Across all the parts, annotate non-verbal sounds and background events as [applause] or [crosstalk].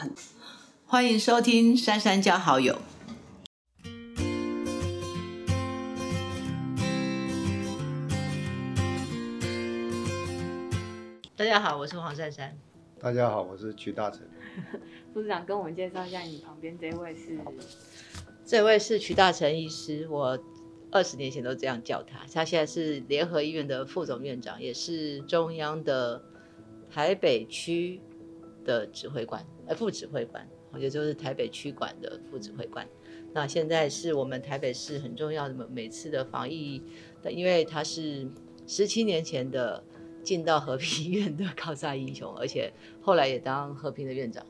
很。欢迎收听《珊珊交好友》。大家好，我是黄珊珊。大家好，我是曲大成。[laughs] 副市长跟我们介绍一下，你旁边这位是？这位是曲大成医师，我二十年前都这样叫他。他现在是联合医院的副总院长，也是中央的台北区的指挥官，呃，副指挥官，也就是台北区管的副指挥官。那现在是我们台北市很重要的每次的防疫的，因为他是十七年前的。进到和平医院的靠山英雄，而且后来也当和平的院长，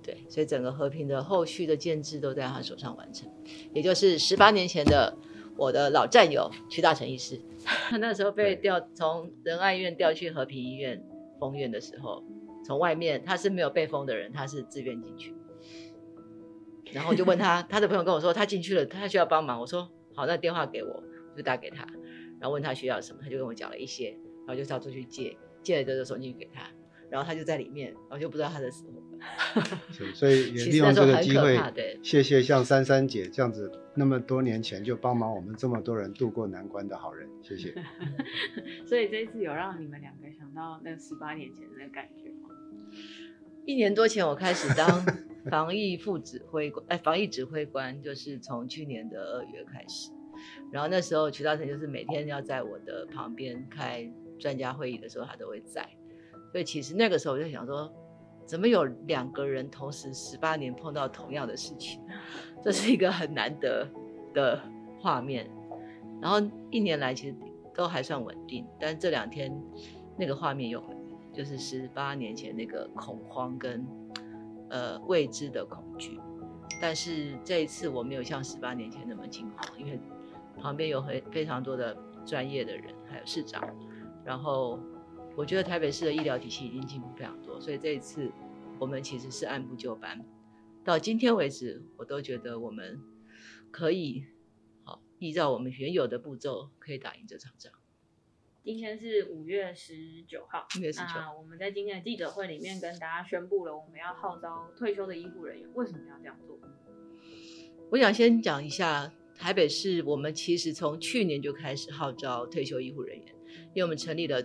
对，所以整个和平的后续的建制都在他手上完成。也就是十八年前的我的老战友曲大成医师，[laughs] 那时候被调从仁爱院调去和平医院封院的时候，从外面他是没有被封的人，他是自愿进去。然后就问他，[laughs] 他的朋友跟我说他进去了，他需要帮忙。我说好，那电话给我，就打给他，然后问他需要什么，他就跟我讲了一些。然后就到处去借，借了这个手机给他，然后他就在里面，然后就不知道他的死活。[laughs] 所以 [laughs] 也利用这个机会，谢谢像珊珊姐这样子，那么多年前就帮忙我们这么多人渡过难关的好人，谢谢。所以这一次有让你们两个想到那十八年前的那感觉吗？一年多前我开始当防疫副指挥官，哎，防疫指挥官就是从去年的二月开始，然后那时候徐大成就是每天要在我的旁边开。专家会议的时候，他都会在，所以其实那个时候我就想说，怎么有两个人同时十八年碰到同样的事情，这是一个很难得的画面。然后一年来其实都还算稳定，但这两天那个画面又回，就是十八年前那个恐慌跟呃未知的恐惧。但是这一次我没有像十八年前那么惊慌，因为旁边有很非常多的专业的人，还有市长。然后，我觉得台北市的医疗体系已经进步非常多，所以这一次我们其实是按部就班。到今天为止，我都觉得我们可以好依照我们原有的步骤，可以打赢这场仗。今天是五月十九号，五月十九，我们在今天的记者会里面跟大家宣布了，我们要号召退休的医护人员。为什么要这样做？我想先讲一下台北市，我们其实从去年就开始号召退休医护人员。因为我们成立了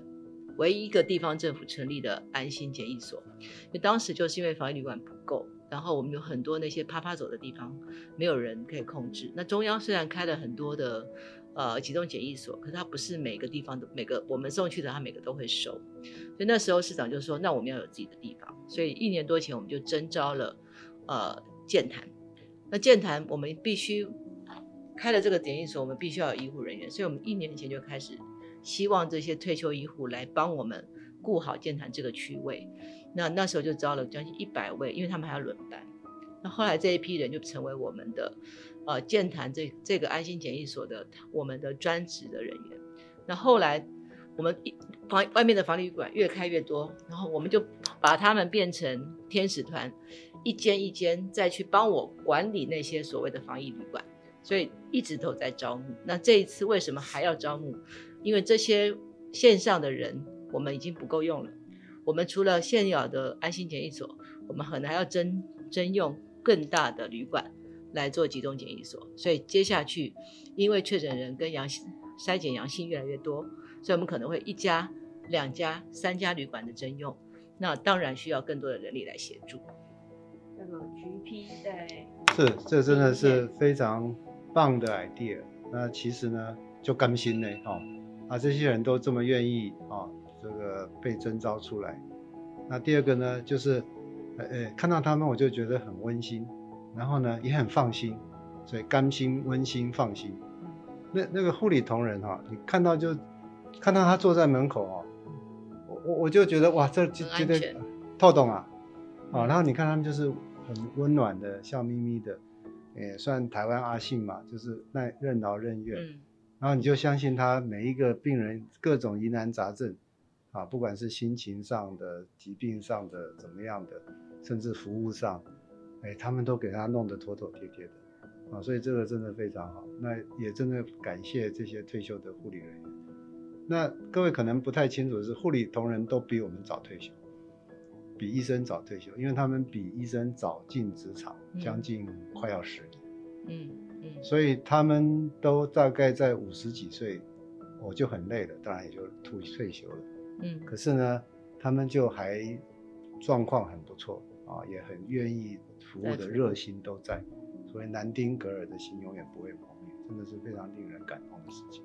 唯一一个地方政府成立的安心检疫所，因为当时就是因为防疫旅馆不够，然后我们有很多那些啪啪走的地方，没有人可以控制。那中央虽然开了很多的呃集中检疫所，可是它不是每个地方都每个我们送去的，它每个都会收。所以那时候市长就说，那我们要有自己的地方。所以一年多前我们就征招了呃健谈。那健谈我们必须开了这个检疫所，我们必须要有医护人员，所以我们一年前就开始。希望这些退休医护来帮我们顾好健谈这个区位，那那时候就招了将近一百位，因为他们还要轮班。那后来这一批人就成为我们的呃建谈这这个安心检疫所的我们的专职的人员。那后来我们房外面的防疫旅馆越开越多，然后我们就把他们变成天使团，一间一间再去帮我管理那些所谓的防疫旅馆，所以一直都在招募。那这一次为什么还要招募？因为这些线上的人，我们已经不够用了。我们除了现有的安心检疫所，我们可能还要征征用更大的旅馆来做集中检疫所。所以接下去，因为确诊人跟阳性筛检阳性越来越多，所以我们可能会一家、两家、三家旅馆的征用。那当然需要更多的人力来协助。这个 GP 在是这真的是非常棒的 idea。那其实呢，就甘心呢，哈。啊，这些人都这么愿意啊，这个被征召出来。那第二个呢，就是，呃呃，看到他们我就觉得很温馨，然后呢也很放心，所以甘心、温馨、放心。那那个护理同仁哈，你看到就看到他坐在门口哦，我我我就觉得哇，这就觉得透懂啊，啊，然后你看他们就是很温暖的，笑眯眯的，也算台湾阿信嘛，就是那任劳任怨。然后你就相信他每一个病人各种疑难杂症，啊，不管是心情上的、疾病上的怎么样的，甚至服务上，哎，他们都给他弄得妥妥帖帖的，啊，所以这个真的非常好。那也真的感谢这些退休的护理人员。那各位可能不太清楚的是，护理同仁都比我们早退休，比医生早退休，因为他们比医生早进职场，嗯将近快要十年，嗯嗯，所以他们都大概在五十几岁，我就很累了，当然也就退退休了。嗯可是呢，他们就还状况很不错啊，也很愿意服务的热心都在，所以南丁格尔的心永远不会磨灭，真的是非常令人感动的事情。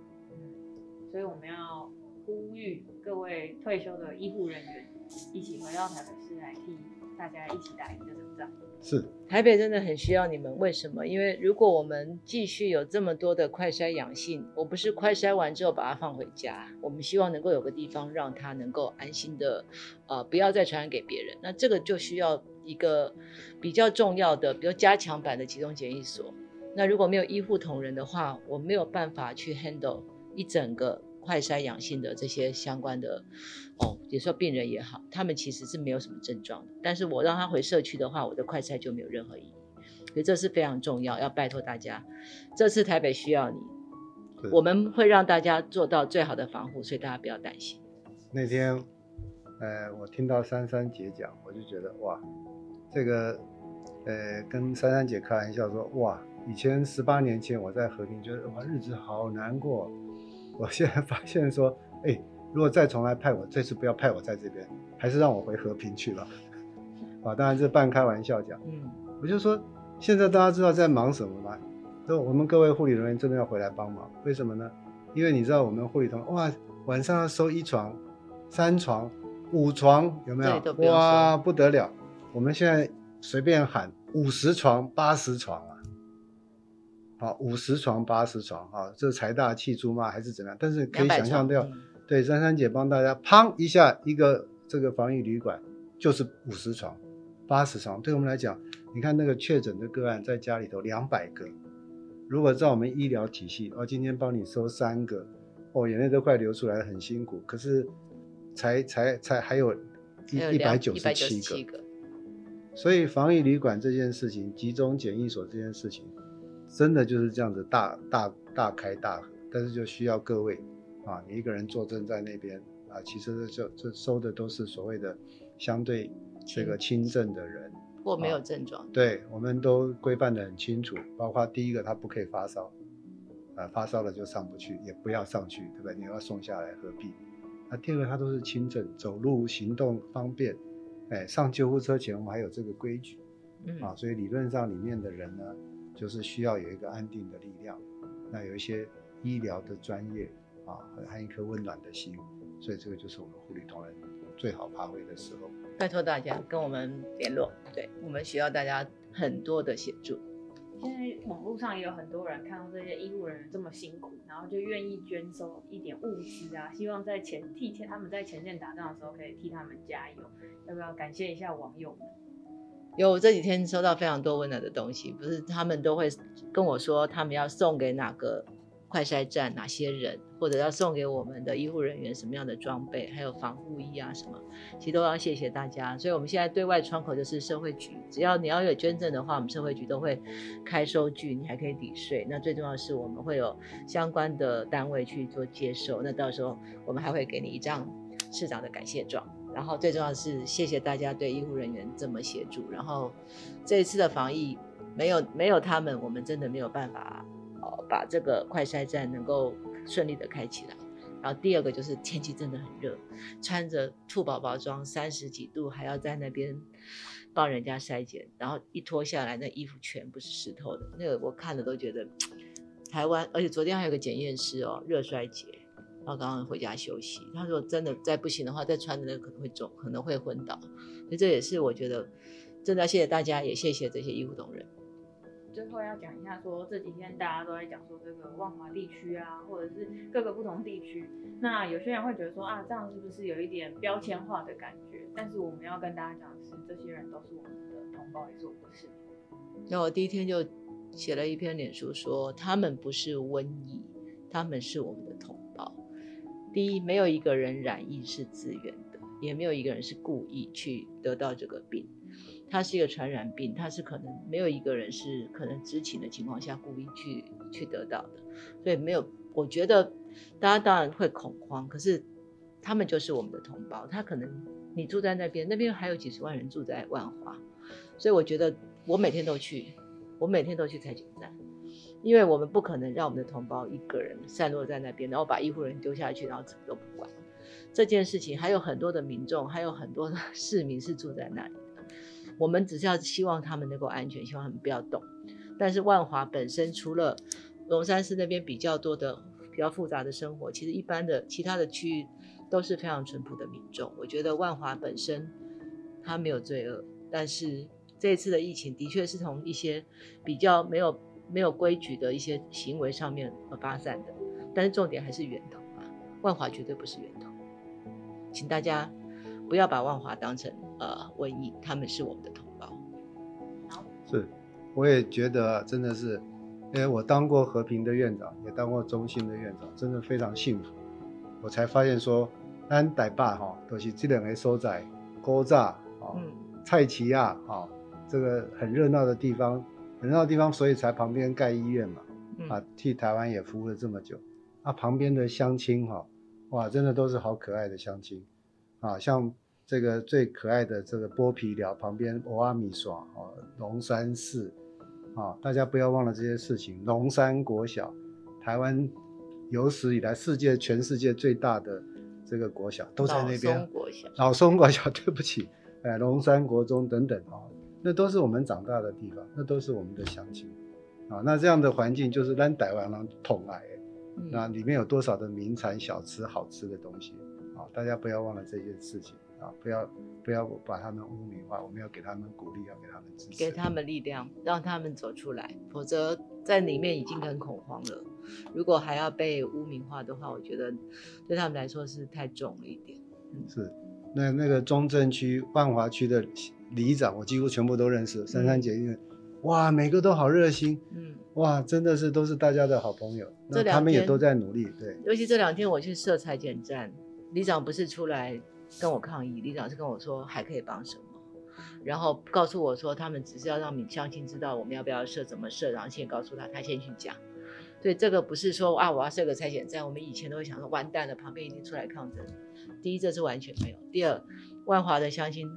所以我们要呼吁各位退休的医护人员一起回到台北市来替大家一起打赢这场仗。是，台北真的很需要你们，为什么？因为如果我们继续有这么多的快筛阳性，我不是快筛完之后把它放回家，我们希望能够有个地方让它能够安心的，呃，不要再传染给别人。那这个就需要一个比较重要的，比如加强版的集中检疫所。那如果没有医护同仁的话，我没有办法去 handle 一整个快筛阳性的这些相关的，哦，也说病人也好，他们其实是没有什么症状的。但是我让他回社区的话，我的快筛就没有任何意义。所以这是非常重要，要拜托大家，这次台北需要你，我们会让大家做到最好的防护，所以大家不要担心。那天，呃，我听到珊珊姐讲，我就觉得哇，这个，呃，跟珊珊姐开玩笑说，哇，以前十八年前我在和平，觉得哇日子好难过，我现在发现说，哎，如果再重来派我，这次不要派我在这边，还是让我回和平去吧。[laughs] 啊，当然是半开玩笑讲，嗯，我就说，现在大家知道在忙什么吗？都我们各位护理人员真的要回来帮忙，为什么呢？因为你知道我们护理同哇，晚上要收一床、三床、五床，有没有哇，不得了！我们现在随便喊五十床、八十床啊，好，五十床、八十床啊，这财大气粗吗？还是怎么样？但是可以想象到，对，珊珊姐帮大家，砰一下一个这个防疫旅馆就是五十床、八十床，对我们来讲，你看那个确诊的个案在家里头两百个，如果照我们医疗体系，哦，今天帮你收三个，哦，眼泪都快流出来了，很辛苦，可是才才才还有一一百九十七个，所以防疫旅馆这件事情，集中检疫所这件事情，真的就是这样子大大大开大合，但是就需要各位啊，你一个人坐镇在那边啊，其实这这收的都是所谓的相对这个轻症的人，或没有症状。对，我们都规范的很清楚，包括第一个他不可以发烧，啊，发烧了就上不去，也不要上去，对不对？你要送下来何必？那第二个他都是轻症，走路行动方便，哎，上救护车前我们还有这个规矩。嗯，啊，所以理论上里面的人呢，就是需要有一个安定的力量，那有一些医疗的专业啊，和和一颗温暖的心，所以这个就是我们护理同仁最好发挥的时候。拜托大家跟我们联络，对我们需要大家很多的协助。现在网络上也有很多人看到这些医护人员这么辛苦，然后就愿意捐收一点物资啊，希望在前替前他们在前线打仗的时候可以替他们加油。要不要感谢一下网友们？有这几天收到非常多温暖的东西，不是他们都会跟我说他们要送给哪个快筛站哪些人，或者要送给我们的医护人员什么样的装备，还有防护衣啊什么，其实都要谢谢大家。所以我们现在对外窗口就是社会局，只要你要有捐赠的话，我们社会局都会开收据，你还可以抵税。那最重要的是我们会有相关的单位去做接收，那到时候我们还会给你一张市长的感谢状。然后最重要的是，谢谢大家对医护人员这么协助。然后这一次的防疫，没有没有他们，我们真的没有办法哦把这个快筛站能够顺利的开起来。然后第二个就是天气真的很热，穿着兔宝宝装三十几度，还要在那边帮人家筛检，然后一脱下来，那衣服全部是湿透的。那个我看了都觉得，[tsk] 台湾，而且昨天还有个检验师哦，热衰竭。然后刚刚回家休息，他说真的再不行的话，再穿的那个可能会肿，可能会昏倒。所以这也是我觉得真的要谢谢大家，也谢谢这些医护同仁。最后要讲一下说，这几天大家都在讲说这个万华地区啊，或者是各个不同地区，那有些人会觉得说啊，这样是不是有一点标签化的感觉？但是我们要跟大家讲的是，这些人都是我们的同胞，也是我们的市民。那我第一天就写了一篇脸书说，他们不是瘟疫，他们是我们的同胞。第一，没有一个人染疫是自愿的，也没有一个人是故意去得到这个病。它是一个传染病，它是可能没有一个人是可能知情的情况下故意去去得到的，所以没有。我觉得大家当然会恐慌，可是他们就是我们的同胞。他可能你住在那边，那边还有几十万人住在万华，所以我觉得我每天都去，我每天都去裁剪站，因为我们不可能让我们的同胞一个人散落在那边，然后把医护人员丢下去，然后什么都不管。这件事情还有很多的民众，还有很多的 [laughs] 市民是住在那里的。我们只是要希望他们能够安全，希望他们不要动。但是万华本身除了龙山寺那边比较多的、比较复杂的生活，其实一般的其他的区域都是非常淳朴的民众。我觉得万华本身它没有罪恶，但是这一次的疫情的确是从一些比较没有没有规矩的一些行为上面而发散的。但是重点还是源头啊，万华绝对不是源头。请大家不要把万华当成呃瘟疫，他们是我们的同胞。是，我也觉得真的是，因为我当过和平的院长，也当过中心的院长，真的非常幸福。我才发现说，咱台北哈都是这两个所在，高炸啊、嗯蔡奇亚啊，这个很热闹的地方，很热闹的地方，所以才旁边盖医院嘛，嗯啊，替台湾也服务了这么久。啊，旁边的乡亲哈、哇，真的都是好可爱的乡亲，啊，像这个最可爱的这个剥皮寮旁边欧阿米耍哦，龙山寺，啊，大家不要忘了这些事情。龙山国小，台湾有史以来世界全世界最大的这个国小都在那老边松。国小，老松国小，对不起，哎，龙山国中等等啊、那都是我们长大的地方，那都是我们的乡亲啊。那这样的环境就是让台湾人统来。嗯那里面有多少的名产小吃、好吃的东西啊？大家不要忘了这件事情啊！不要不要把他们污名化，我们要给他们鼓励，要给他们支持，给他们力量，让他们走出来，否则在里面已经很恐慌了。如果还要被污名化的话，我觉得对他们来说是太重了一点。是。那那个中正区万华区的里长，我几乎全部都认识。珊珊姐，因为哇，每个都好热心，嗯，哇，真的是都是大家的好朋友。这两那他们也都在努力，对，尤其这两天我去设裁剪站，里长不是出来跟我抗议，里长是跟我说还可以帮什么，然后告诉我说他们只是要让民乡亲知道我们要不要设，怎么设，然后先告诉他，他先去讲。所以这个不是说啊我要设个裁剪站，我们以前都会想说完蛋了，旁边一定出来抗争。第一，这是完全没有；第二，万华的乡亲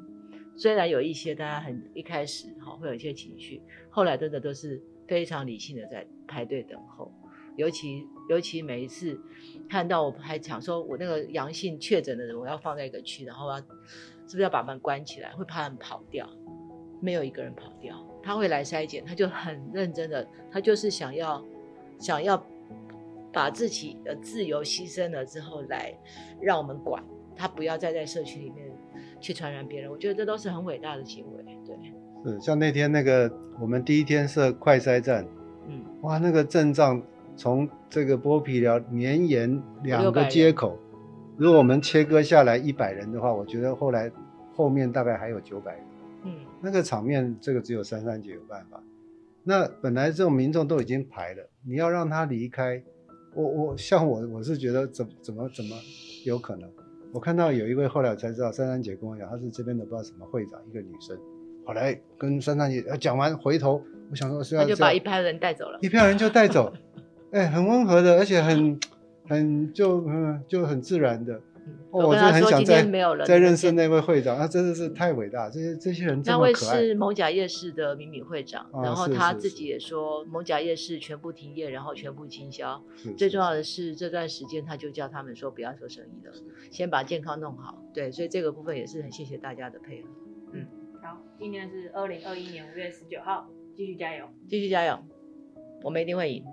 虽然有一些大家很一开始哈会有一些情绪，后来真的都是非常理性的在排队等候。尤其尤其每一次看到我还想说，我那个阳性确诊的人，我要放在一个区，然后要是不是要把门关起来，会怕他们跑掉？没有一个人跑掉，他会来筛检，他就很认真的，他就是想要想要把自己的自由牺牲了之后来让我们管，他不要再在社区里面去传染别人。我觉得这都是很伟大的行为，对，是像那天那个我们第一天设快筛站，嗯，哇，那个阵仗从这个剥皮寮绵延两个人街口，如果我们切割下来一百人的话，我觉得后来后面大概还有九百人，嗯，那个场面，这个只有珊珊姐有办法。那本来这种民众都已经排了，你要让他离开，我我像我我是觉得怎怎么怎么有可能？我看到有一位后来我才知道，珊珊姐跟我讲，她是这边的不知道什么会长，一个女生。后来跟珊珊姐呃讲完，回头我想说是要他就把一票人带走了。一票人就带走，哎，很温和的，而且很很就嗯就很自然的。哦，我真的我跟他说今很想再天没有人再你们先认识那位会长，他真的是太伟大，这些这些人这那位么可爱。是蒙甲夜市的敏敏会长，哦然后他自己也说，蒙甲夜市全部停业，然后全部清销。是最重要的是这段时间，他就叫他们说不要做生意了，先把健康弄好。对，所以这个部分也是很谢谢大家的配合，嗯好，今天是二零二一年五月十九号，继续加油。继续加油，我们一定会赢。